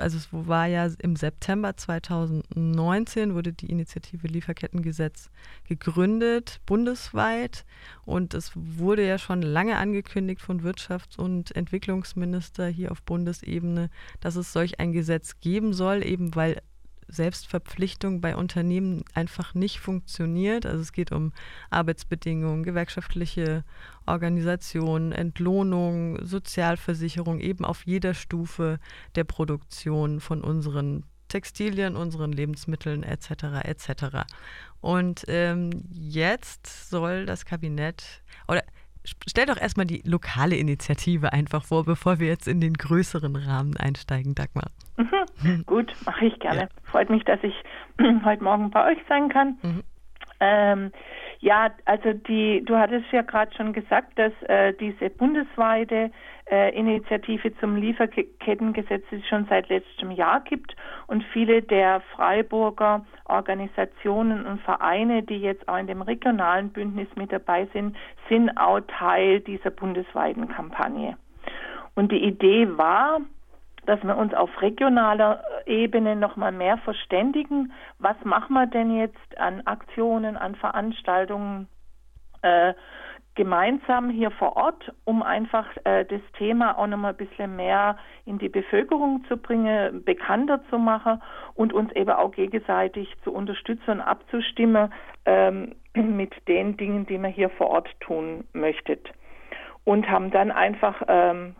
also es war ja im September 2019 wurde die Initiative Lieferkettengesetz gegründet, bundesweit. Und es wurde ja schon lange angekündigt von Wirtschafts- und Entwicklungsminister hier auf Bundesebene, dass es solch ein Gesetz geben soll, eben weil Selbstverpflichtung bei Unternehmen einfach nicht funktioniert. Also es geht um Arbeitsbedingungen, gewerkschaftliche Organisation, Entlohnung, Sozialversicherung, eben auf jeder Stufe der Produktion von unseren Textilien, unseren Lebensmitteln etc. etc. Und ähm, jetzt soll das Kabinett oder stell doch erstmal die lokale Initiative einfach vor, bevor wir jetzt in den größeren Rahmen einsteigen, Dagmar. Mhm. Gut, mache ich gerne. Ja. Freut mich, dass ich heute Morgen bei euch sein kann. Mhm. Ähm, ja, also die, du hattest ja gerade schon gesagt, dass äh, diese bundesweite äh, Initiative zum Lieferkettengesetz es schon seit letztem Jahr gibt und viele der Freiburger Organisationen und Vereine, die jetzt auch in dem regionalen Bündnis mit dabei sind, sind auch Teil dieser bundesweiten Kampagne. Und die Idee war, dass wir uns auf regionaler Ebene noch mal mehr verständigen. Was machen wir denn jetzt an Aktionen, an Veranstaltungen äh, gemeinsam hier vor Ort, um einfach äh, das Thema auch noch mal ein bisschen mehr in die Bevölkerung zu bringen, bekannter zu machen und uns eben auch gegenseitig zu unterstützen und abzustimmen ähm, mit den Dingen, die man hier vor Ort tun möchtet. Und haben dann einfach ähm,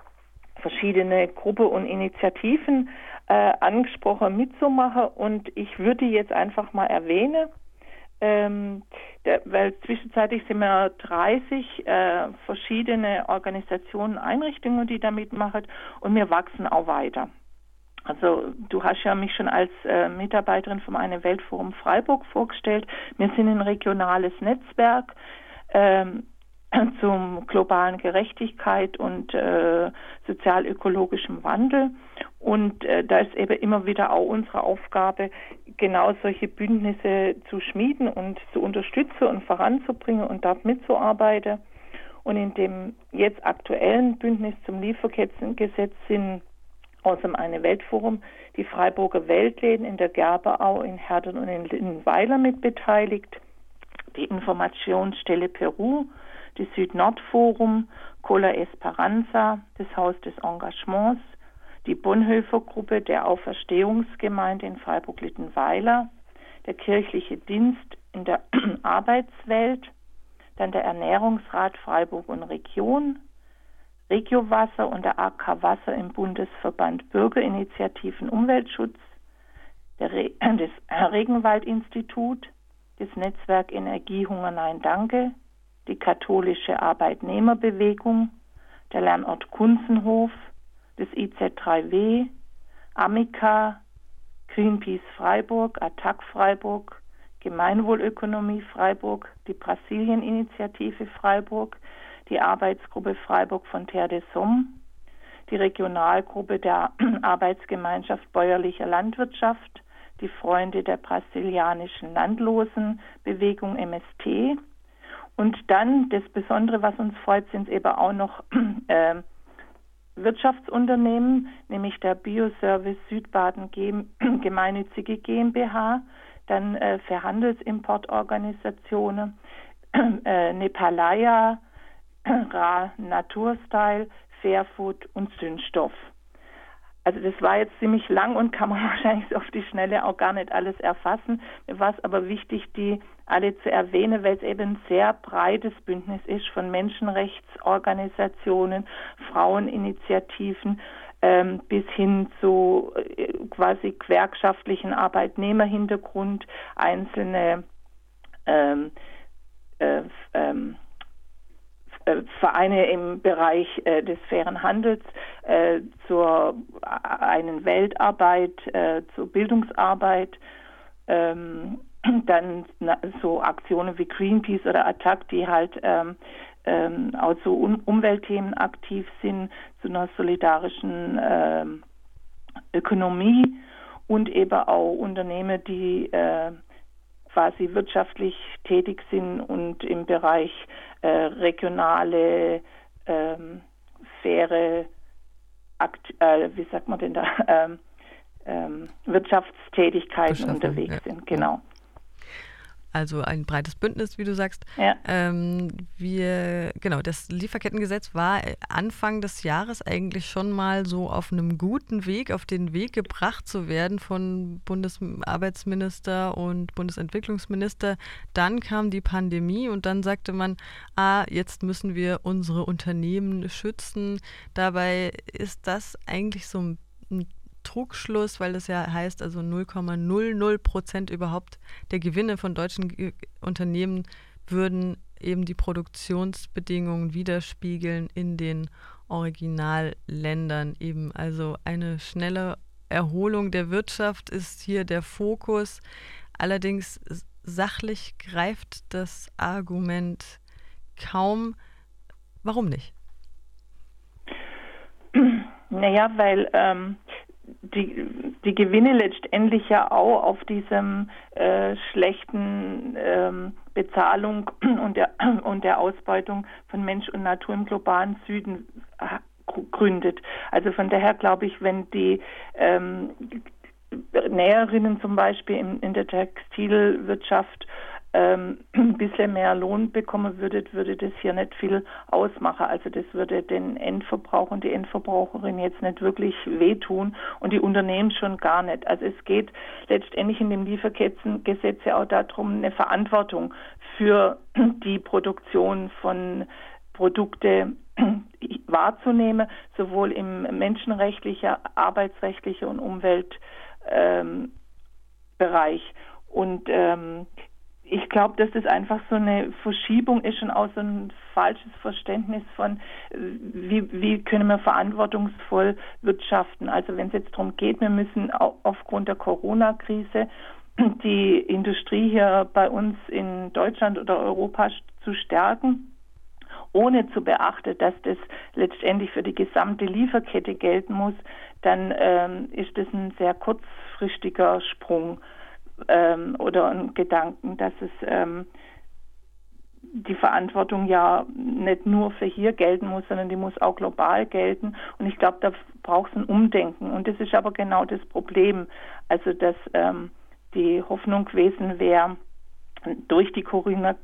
verschiedene Gruppen und Initiativen äh, angesprochen mitzumachen und ich würde jetzt einfach mal erwähnen, ähm, der, weil zwischenzeitlich sind wir 30 äh, verschiedene Organisationen, Einrichtungen, die da mitmachen und wir wachsen auch weiter. Also du hast ja mich schon als äh, Mitarbeiterin vom Eine Weltforum Freiburg vorgestellt. Wir sind ein regionales Netzwerk. Ähm, zum globalen Gerechtigkeit und äh, sozial-ökologischem Wandel. Und äh, da ist eben immer wieder auch unsere Aufgabe, genau solche Bündnisse zu schmieden und zu unterstützen und voranzubringen und dort mitzuarbeiten. Und in dem jetzt aktuellen Bündnis zum Lieferkettengesetz sind aus dem Eine Weltforum die Freiburger Weltläden in der Gerberau, in Herden und in Lindenweiler mit beteiligt, die Informationsstelle Peru, die Süd-Nord-Forum, Cola Esperanza, das Haus des Engagements, die Bonhoeffer-Gruppe der Auferstehungsgemeinde in Freiburg-Littenweiler, der kirchliche Dienst in der Arbeitswelt, dann der Ernährungsrat Freiburg und Region, Regiowasser und der AK Wasser im Bundesverband Bürgerinitiativen Umweltschutz, Re das Regenwaldinstitut, das Netzwerk Energiehunger Nein Danke, die katholische Arbeitnehmerbewegung, der Lernort Kunzenhof, das IZ3W, Amica, Greenpeace Freiburg, Attac Freiburg, Gemeinwohlökonomie Freiburg, die Brasilien-Initiative Freiburg, die Arbeitsgruppe Freiburg von Terre de Somme, die Regionalgruppe der Arbeitsgemeinschaft bäuerlicher Landwirtschaft, die Freunde der brasilianischen Landlosenbewegung MST, und dann das Besondere, was uns freut, sind eben auch noch äh, Wirtschaftsunternehmen, nämlich der Bioservice Südbaden gemeinnützige GmbH, dann äh, für Handelsimportorganisationen, äh, Nepalaya, Ra Naturstyle, Fairfood und Zündstoff. Also das war jetzt ziemlich lang und kann man wahrscheinlich auf die Schnelle auch gar nicht alles erfassen. Mir war es aber wichtig, die alle zu erwähnen, weil es eben ein sehr breites Bündnis ist von Menschenrechtsorganisationen, Fraueninitiativen ähm, bis hin zu äh, quasi gewerkschaftlichen Arbeitnehmerhintergrund, einzelne ähm, äh, ähm, äh, Vereine im Bereich äh, des fairen Handels äh, zur äh, einen Weltarbeit, äh, zur Bildungsarbeit, ähm, dann so Aktionen wie Greenpeace oder Attac, die halt ähm, ähm, auch zu um Umweltthemen aktiv sind, zu einer solidarischen Ökonomie und eben auch Unternehmen, die äh, quasi wirtschaftlich tätig sind und im Bereich äh, regionale, ähm, faire, Akt, äh, wie sagt man denn da, ähm, ähm, Wirtschaftstätigkeiten unterwegs ja. sind. Genau also ein breites Bündnis, wie du sagst. Ja. Ähm, wir, genau, das Lieferkettengesetz war Anfang des Jahres eigentlich schon mal so auf einem guten Weg, auf den Weg gebracht zu werden von Bundesarbeitsminister und Bundesentwicklungsminister. Dann kam die Pandemie und dann sagte man, ah, jetzt müssen wir unsere Unternehmen schützen. Dabei ist das eigentlich so ein Trugschluss, weil das ja heißt, also 0,00 Prozent überhaupt der Gewinne von deutschen Unternehmen würden eben die Produktionsbedingungen widerspiegeln in den Originalländern eben. Also eine schnelle Erholung der Wirtschaft ist hier der Fokus. Allerdings sachlich greift das Argument kaum. Warum nicht? Naja, weil ähm, die, die Gewinne letztendlich ja auch auf diesem äh, schlechten ähm, Bezahlung und der, und der Ausbeutung von Mensch und Natur im globalen Süden äh, gründet. Also von daher glaube ich, wenn die ähm, Näherinnen zum Beispiel in, in der Textilwirtschaft ähm, ein bisschen mehr Lohn bekommen würdet, würde das hier nicht viel ausmachen. Also das würde den Endverbraucher und die Endverbraucherin jetzt nicht wirklich wehtun und die Unternehmen schon gar nicht. Also es geht letztendlich in dem Lieferkettengesetz ja auch darum, eine Verantwortung für die Produktion von Produkte wahrzunehmen, sowohl im menschenrechtlichen, arbeitsrechtlichen und Umweltbereich. Ähm, und ähm, ich glaube, dass das einfach so eine Verschiebung ist und auch so ein falsches Verständnis von, wie, wie können wir verantwortungsvoll wirtschaften. Also wenn es jetzt darum geht, wir müssen aufgrund der Corona-Krise die Industrie hier bei uns in Deutschland oder Europa zu stärken, ohne zu beachten, dass das letztendlich für die gesamte Lieferkette gelten muss, dann ähm, ist das ein sehr kurzfristiger Sprung ähm, oder einen Gedanken, dass es ähm, die Verantwortung ja nicht nur für hier gelten muss, sondern die muss auch global gelten. Und ich glaube, da braucht es ein Umdenken. Und das ist aber genau das Problem. Also, dass ähm, die Hoffnung gewesen wäre, durch die Corona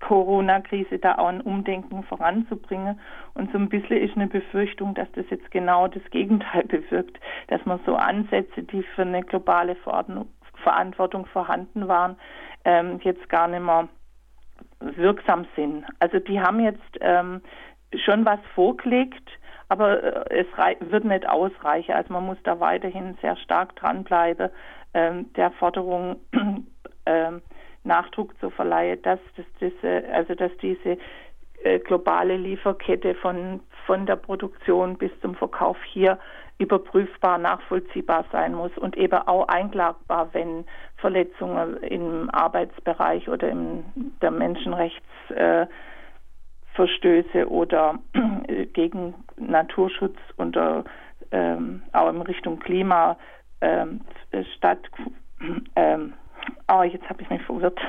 Corona-Krise da auch ein Umdenken voranzubringen. Und so ein bisschen ist eine Befürchtung, dass das jetzt genau das Gegenteil bewirkt, dass man so Ansätze, die für eine globale Verordnung Verantwortung vorhanden waren, ähm, jetzt gar nicht mehr wirksam sind. Also die haben jetzt ähm, schon was vorgelegt, aber äh, es wird nicht ausreichen. Also man muss da weiterhin sehr stark dranbleiben, ähm, der Forderung ähm, Nachdruck zu verleihen, dass, dass diese, also dass diese äh, globale Lieferkette von, von der Produktion bis zum Verkauf hier überprüfbar, nachvollziehbar sein muss und eben auch einklagbar, wenn Verletzungen im Arbeitsbereich oder in der Menschenrechtsverstöße oder gegen Naturschutz oder ähm, auch in Richtung Klima ähm, statt ähm, Oh, jetzt habe ich mich verwirrt.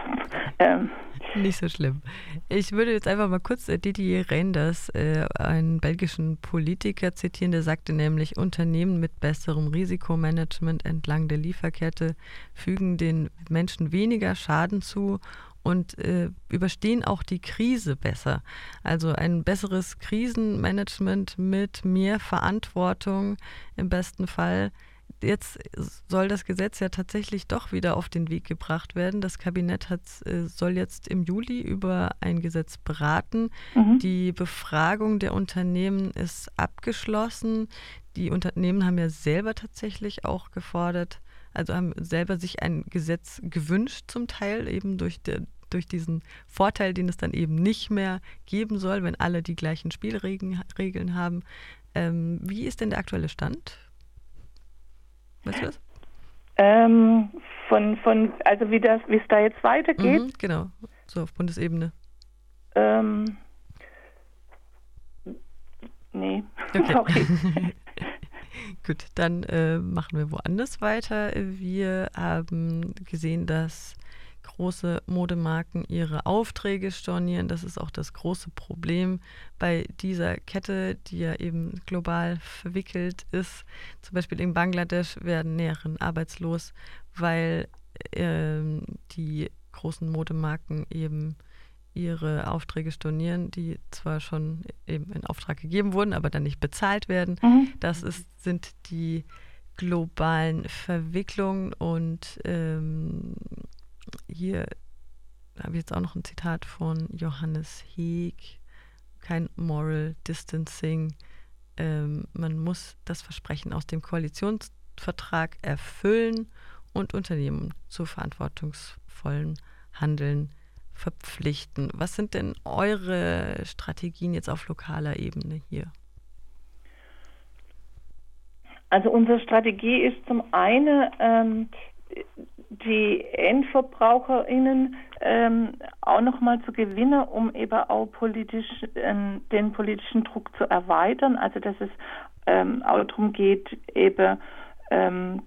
Ähm. Nicht so schlimm. Ich würde jetzt einfach mal kurz äh, Didier Reinders, äh, einen belgischen Politiker, zitieren. Der sagte nämlich, Unternehmen mit besserem Risikomanagement entlang der Lieferkette fügen den Menschen weniger Schaden zu und äh, überstehen auch die Krise besser. Also ein besseres Krisenmanagement mit mehr Verantwortung im besten Fall jetzt soll das Gesetz ja tatsächlich doch wieder auf den Weg gebracht werden. Das Kabinett hat, äh, soll jetzt im Juli über ein Gesetz beraten. Mhm. Die Befragung der Unternehmen ist abgeschlossen. Die Unternehmen haben ja selber tatsächlich auch gefordert, also haben selber sich ein Gesetz gewünscht, zum Teil eben durch, der, durch diesen Vorteil, den es dann eben nicht mehr geben soll, wenn alle die gleichen Spielregeln haben. Ähm, wie ist denn der aktuelle Stand? Weißt du das? Ähm, von, von, also wie das, wie es da jetzt weitergeht? Mhm, genau, so auf Bundesebene. Ähm, nee, okay. sorry. Gut, dann äh, machen wir woanders weiter. Wir haben gesehen, dass große Modemarken ihre Aufträge stornieren. Das ist auch das große Problem bei dieser Kette, die ja eben global verwickelt ist. Zum Beispiel in Bangladesch werden Näheren arbeitslos, weil äh, die großen Modemarken eben ihre Aufträge stornieren, die zwar schon eben in Auftrag gegeben wurden, aber dann nicht bezahlt werden. Mhm. Das ist, sind die globalen Verwicklungen und ähm, hier habe ich jetzt auch noch ein Zitat von Johannes Heeg, kein Moral Distancing. Ähm, man muss das Versprechen aus dem Koalitionsvertrag erfüllen und Unternehmen zu verantwortungsvollen Handeln verpflichten. Was sind denn eure Strategien jetzt auf lokaler Ebene hier? Also unsere Strategie ist zum einen, ähm, die EndverbraucherInnen ähm, auch nochmal zu gewinnen, um eben auch politisch ähm, den politischen Druck zu erweitern. Also dass es ähm, auch darum geht, eben ähm,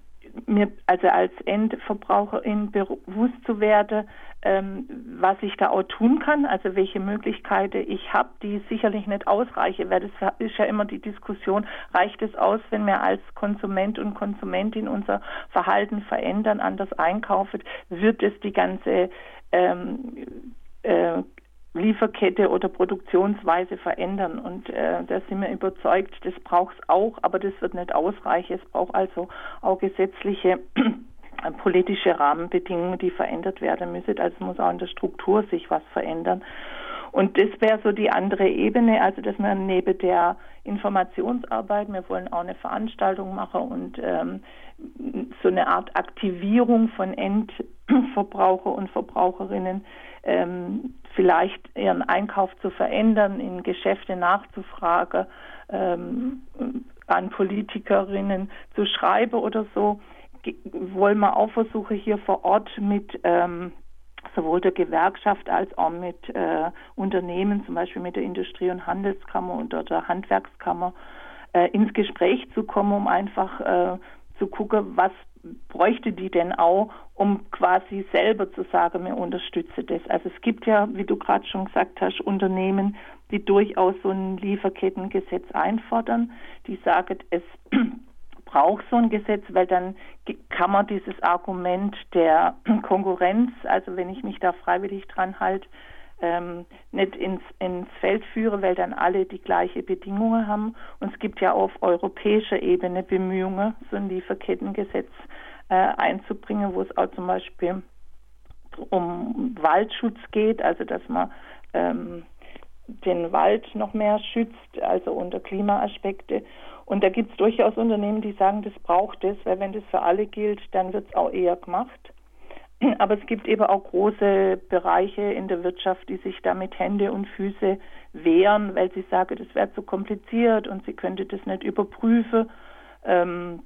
mir also als Endverbraucherin bewusst zu werden, ähm, was ich da auch tun kann, also welche Möglichkeiten ich habe, die sicherlich nicht ausreichen, weil das ist ja immer die Diskussion, reicht es aus, wenn wir als Konsument und Konsumentin unser Verhalten verändern, anders einkaufen, wird es die ganze ähm, äh, Lieferkette oder Produktionsweise verändern. Und äh, da sind wir überzeugt, das braucht es auch, aber das wird nicht ausreichen. Es braucht also auch gesetzliche politische Rahmenbedingungen, die verändert werden müssen. Also muss auch in der Struktur sich was verändern. Und das wäre so die andere Ebene, also dass wir neben der Informationsarbeit, wir wollen auch eine Veranstaltung machen und ähm, so eine Art Aktivierung von Endverbraucher und Verbraucherinnen, ähm, vielleicht ihren Einkauf zu verändern, in Geschäfte nachzufragen, ähm, an Politikerinnen zu schreiben oder so, wollen wir auch versuchen, hier vor Ort mit ähm, sowohl der Gewerkschaft als auch mit äh, Unternehmen, zum Beispiel mit der Industrie- und Handelskammer und der Handwerkskammer, äh, ins Gespräch zu kommen, um einfach äh, zu gucken, was bräuchte die denn auch, um quasi selber zu sagen, wir unterstützen das. Also es gibt ja, wie du gerade schon gesagt hast, Unternehmen, die durchaus so ein Lieferkettengesetz einfordern, die sagen, es braucht so ein Gesetz, weil dann kann man dieses Argument der Konkurrenz, also wenn ich mich da freiwillig dran halte, ähm, nicht ins, ins Feld führe, weil dann alle die gleiche Bedingungen haben. Und es gibt ja auf europäischer Ebene Bemühungen, so ein Lieferkettengesetz äh, einzubringen, wo es auch zum Beispiel um Waldschutz geht, also dass man ähm, den Wald noch mehr schützt, also unter Klimaaspekte. Und da gibt es durchaus Unternehmen, die sagen, das braucht es, weil wenn das für alle gilt, dann wird es auch eher gemacht. Aber es gibt eben auch große Bereiche in der Wirtschaft, die sich da mit Hände und Füße wehren, weil sie sagen, das wäre zu kompliziert und sie könnte das nicht überprüfen. Ähm,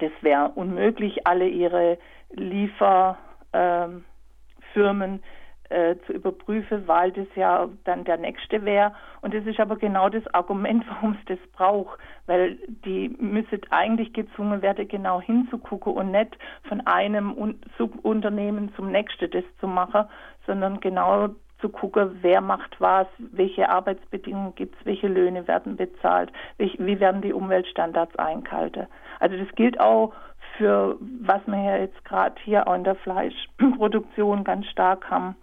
das wäre unmöglich, alle ihre Lieferfirmen ähm, äh, zu überprüfen, weil das ja dann der nächste wäre. Und das ist aber genau das Argument, warum es das braucht, weil die müssen eigentlich gezwungen werden, genau hinzugucken und nicht von einem Subunternehmen zum nächsten das zu machen, sondern genau zu gucken, wer macht was, welche Arbeitsbedingungen gibt es, welche Löhne werden bezahlt, wie werden die Umweltstandards eingehalten. Also das gilt auch für, was wir ja jetzt gerade hier auch in der Fleischproduktion ganz stark haben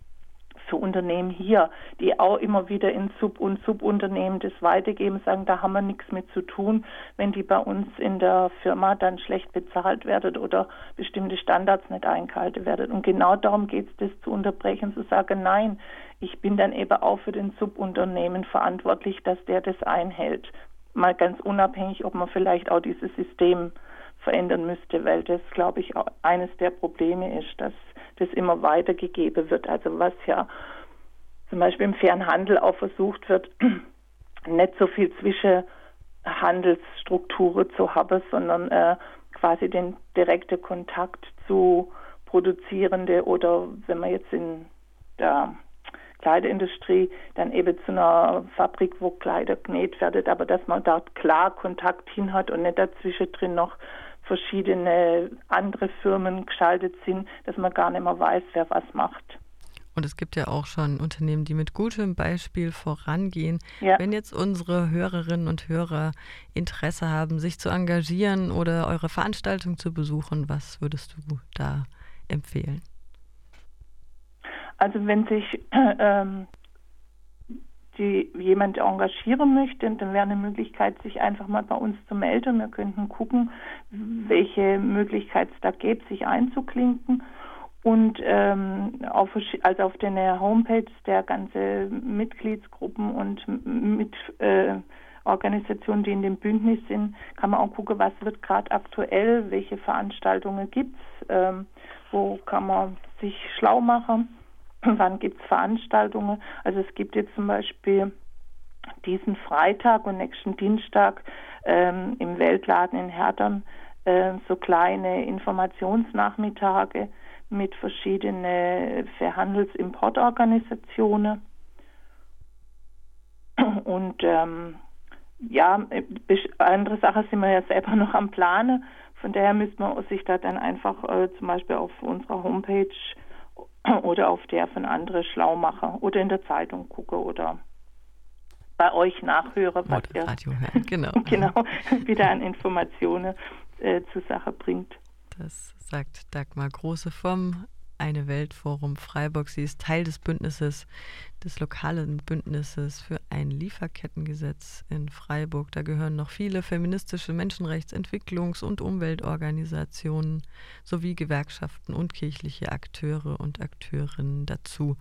für Unternehmen hier, die auch immer wieder in Sub- und Subunternehmen das weitergeben, sagen, da haben wir nichts mit zu tun, wenn die bei uns in der Firma dann schlecht bezahlt werden oder bestimmte Standards nicht eingehalten werden. Und genau darum geht es, das zu unterbrechen, zu sagen, nein, ich bin dann eben auch für den Subunternehmen verantwortlich, dass der das einhält. Mal ganz unabhängig, ob man vielleicht auch dieses System verändern müsste, weil das, glaube ich, eines der Probleme ist, dass das immer weitergegeben wird. Also was ja zum Beispiel im fairen Handel auch versucht wird, nicht so viel Zwischenhandelsstrukturen zu haben, sondern äh, quasi den direkten Kontakt zu Produzierende oder wenn man jetzt in der Kleiderindustrie dann eben zu einer Fabrik, wo Kleider genäht werden, aber dass man dort klar Kontakt hin hat und nicht dazwischen drin noch verschiedene andere Firmen geschaltet sind, dass man gar nicht mehr weiß, wer was macht. Und es gibt ja auch schon Unternehmen, die mit gutem Beispiel vorangehen. Ja. Wenn jetzt unsere Hörerinnen und Hörer Interesse haben, sich zu engagieren oder eure Veranstaltung zu besuchen, was würdest du da empfehlen? Also wenn sich ähm, die, jemand engagieren möchte, dann wäre eine Möglichkeit, sich einfach mal bei uns zu melden. Wir könnten gucken, welche Möglichkeit es da gäbe, sich einzuklinken. Und ähm, auf, also auf der Homepage der ganze Mitgliedsgruppen und mit äh, Organisationen, die in dem Bündnis sind, kann man auch gucken, was wird gerade aktuell, welche Veranstaltungen gibt es, ähm, wo kann man sich schlau machen, wann gibt es Veranstaltungen. Also es gibt jetzt zum Beispiel diesen Freitag und nächsten Dienstag ähm, im Weltladen in Herdern äh, so kleine Informationsnachmittage mit verschiedenen Verhandelsimportorganisationen. Und ähm, ja, andere Sachen sind wir ja selber noch am Planen. Von daher müsste man sich da dann einfach äh, zum Beispiel auf unserer Homepage oder auf der von anderen schlau machen oder in der Zeitung gucken oder bei euch nachhören, was ihr. Genau. genau wieder an Informationen äh, zur Sache bringt. Das sagt Dagmar Große vom Eine Welt Forum Freiburg. Sie ist Teil des Bündnisses, des lokalen Bündnisses für ein Lieferkettengesetz in Freiburg. Da gehören noch viele feministische Menschenrechts-, Entwicklungs- und Umweltorganisationen sowie Gewerkschaften und kirchliche Akteure und Akteurinnen dazu.